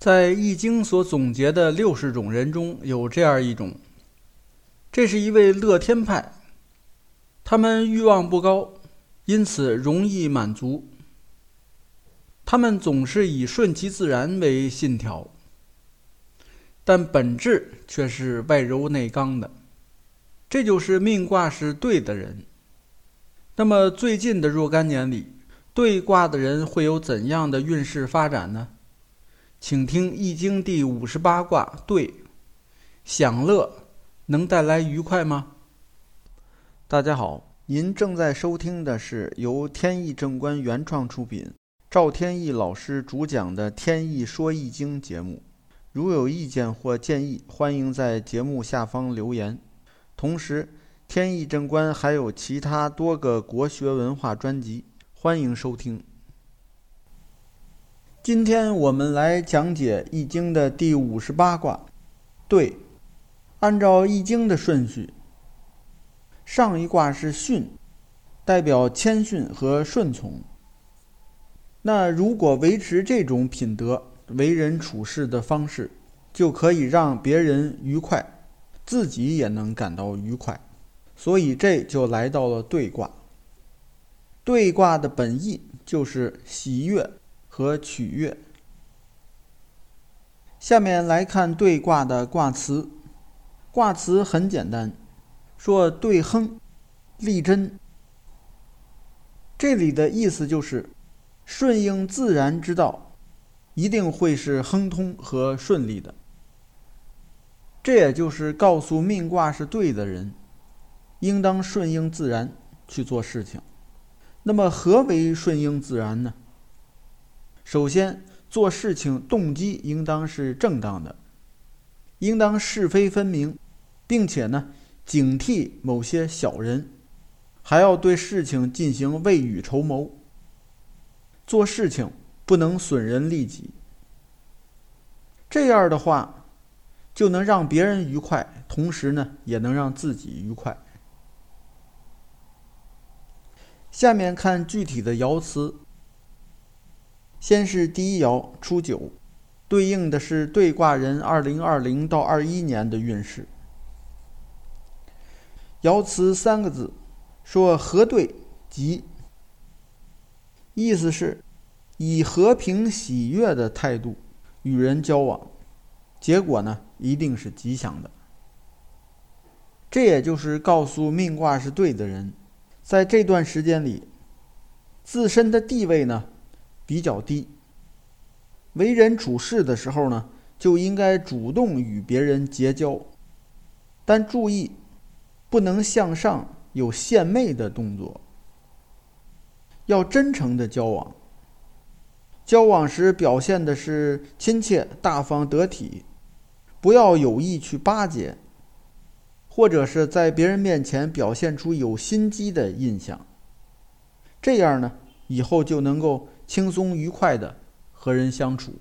在《易经》所总结的六十种人中有这样一种，这是一位乐天派，他们欲望不高，因此容易满足。他们总是以顺其自然为信条，但本质却是外柔内刚的。这就是命卦是对的人。那么最近的若干年里，对卦的人会有怎样的运势发展呢？请听《易经》第五十八卦对，享乐能带来愉快吗？大家好，您正在收听的是由天意正观原创出品。赵天意老师主讲的《天意说易经》节目，如有意见或建议，欢迎在节目下方留言。同时，天意正观还有其他多个国学文化专辑，欢迎收听。今天我们来讲解《易经》的第五十八卦。对，按照《易经》的顺序，上一卦是巽，代表谦逊和顺从。那如果维持这种品德、为人处事的方式，就可以让别人愉快，自己也能感到愉快。所以这就来到了兑卦。对卦的本意就是喜悦和取悦。下面来看对卦的卦辞，卦辞很简单，说对亨，利贞。这里的意思就是。顺应自然之道，一定会是亨通和顺利的。这也就是告诉命卦是对的人，应当顺应自然去做事情。那么，何为顺应自然呢？首先，做事情动机应当是正当的，应当是非分明，并且呢，警惕某些小人，还要对事情进行未雨绸缪。做事情不能损人利己，这样的话就能让别人愉快，同时呢也能让自己愉快。下面看具体的爻辞，先是第一爻初九，对应的是对卦人二零二零到二一年的运势。爻辞三个字，说和对吉。意思是，以和平喜悦的态度与人交往，结果呢一定是吉祥的。这也就是告诉命卦是对的人，在这段时间里，自身的地位呢比较低，为人处事的时候呢就应该主动与别人结交，但注意不能向上有献媚的动作。要真诚的交往，交往时表现的是亲切、大方、得体，不要有意去巴结，或者是在别人面前表现出有心机的印象。这样呢，以后就能够轻松愉快的和人相处。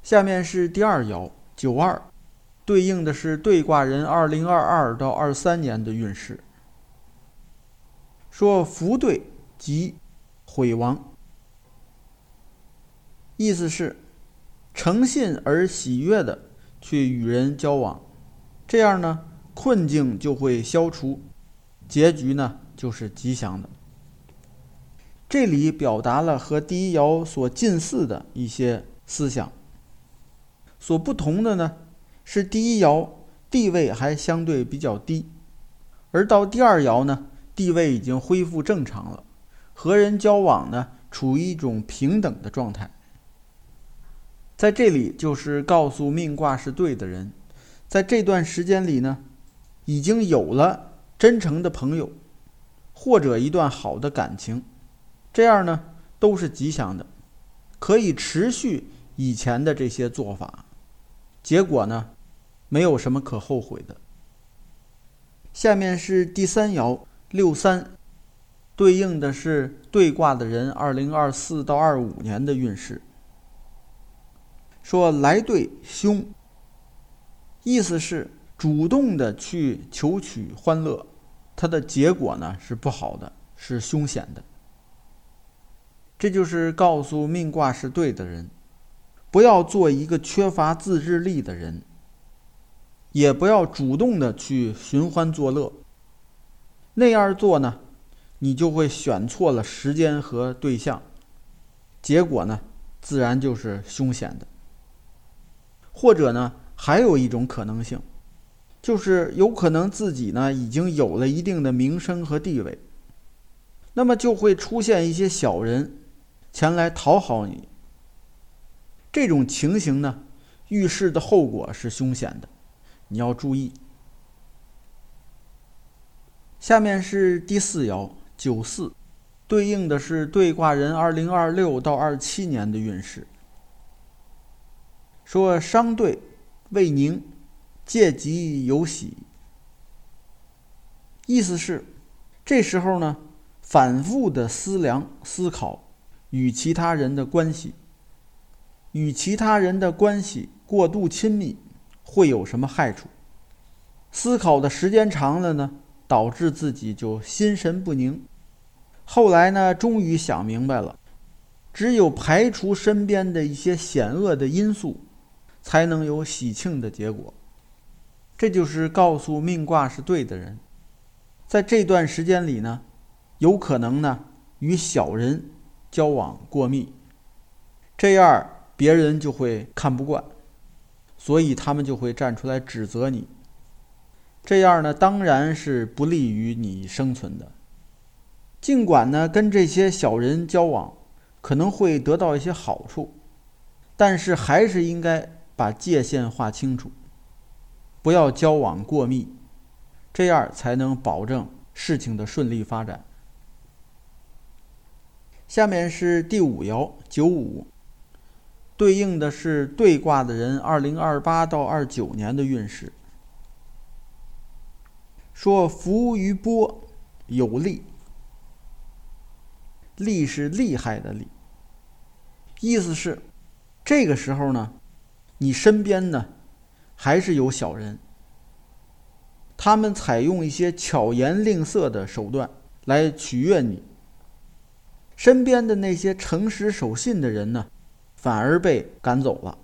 下面是第二爻九二，对应的是对卦人二零二二到二三年的运势。说福对即毁亡，意思是诚信而喜悦的去与人交往，这样呢困境就会消除，结局呢就是吉祥的。这里表达了和第一爻所近似的一些思想，所不同的呢是第一爻地位还相对比较低，而到第二爻呢。地位已经恢复正常了，和人交往呢，处于一种平等的状态。在这里，就是告诉命卦是对的人，在这段时间里呢，已经有了真诚的朋友，或者一段好的感情，这样呢都是吉祥的，可以持续以前的这些做法，结果呢，没有什么可后悔的。下面是第三爻。六三，对应的是对卦的人二零二四到二五年的运势。说来对凶，意思是主动的去求取欢乐，它的结果呢是不好的，是凶险的。这就是告诉命卦是对的人，不要做一个缺乏自制力的人，也不要主动的去寻欢作乐。那样做呢，你就会选错了时间和对象，结果呢，自然就是凶险的。或者呢，还有一种可能性，就是有可能自己呢已经有了一定的名声和地位，那么就会出现一些小人前来讨好你。这种情形呢，预示的后果是凶险的，你要注意。下面是第四爻九四，对应的是对卦人二零二六到二七年的运势。说商兑未宁，借吉有喜。意思是，这时候呢，反复的思量思考与其他人的关系。与其他人的关系过度亲密，会有什么害处？思考的时间长了呢，导致自己就心神不宁。后来呢，终于想明白了，只有排除身边的一些险恶的因素，才能有喜庆的结果。这就是告诉命卦是对的人，在这段时间里呢，有可能呢与小人交往过密，这样。别人就会看不惯，所以他们就会站出来指责你。这样呢，当然是不利于你生存的。尽管呢，跟这些小人交往可能会得到一些好处，但是还是应该把界限划清楚，不要交往过密，这样才能保证事情的顺利发展。下面是第五爻九五。对应的是对卦的人，二零二八到二九年的运势。说浮于波，有利。利是厉害的利，意思是这个时候呢，你身边呢还是有小人，他们采用一些巧言令色的手段来取悦你。身边的那些诚实守信的人呢？反而被赶走了，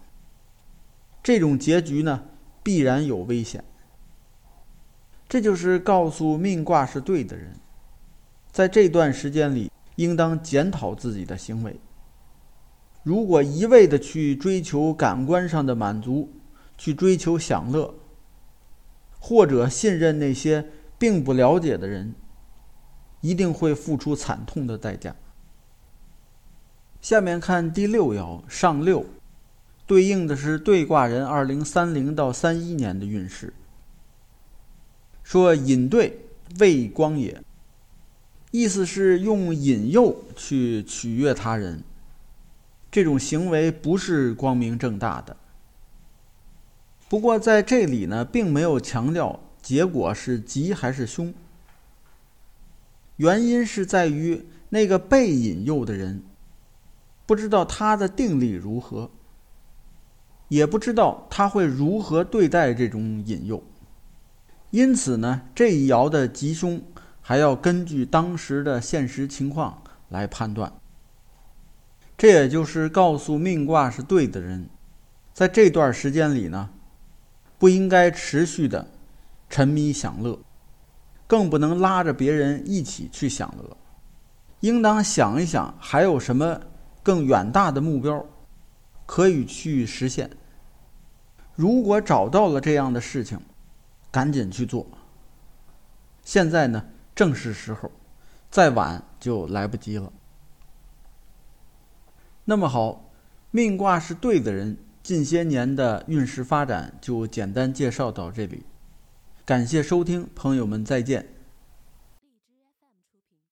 这种结局呢，必然有危险。这就是告诉命卦是对的人，在这段时间里，应当检讨自己的行为。如果一味的去追求感官上的满足，去追求享乐，或者信任那些并不了解的人，一定会付出惨痛的代价。下面看第六爻上六，对应的是对卦人二零三零到三一年的运势。说引兑未光也，意思是用引诱去取悦他人，这种行为不是光明正大的。不过在这里呢，并没有强调结果是吉还是凶，原因是在于那个被引诱的人。不知道他的定力如何，也不知道他会如何对待这种引诱，因此呢，这一爻的吉凶还要根据当时的现实情况来判断。这也就是告诉命卦是对的人，在这段时间里呢，不应该持续的沉迷享乐，更不能拉着别人一起去享乐，应当想一想还有什么。更远大的目标，可以去实现。如果找到了这样的事情，赶紧去做。现在呢，正是时候，再晚就来不及了。那么好，命卦是对的人，近些年的运势发展就简单介绍到这里。感谢收听，朋友们再见。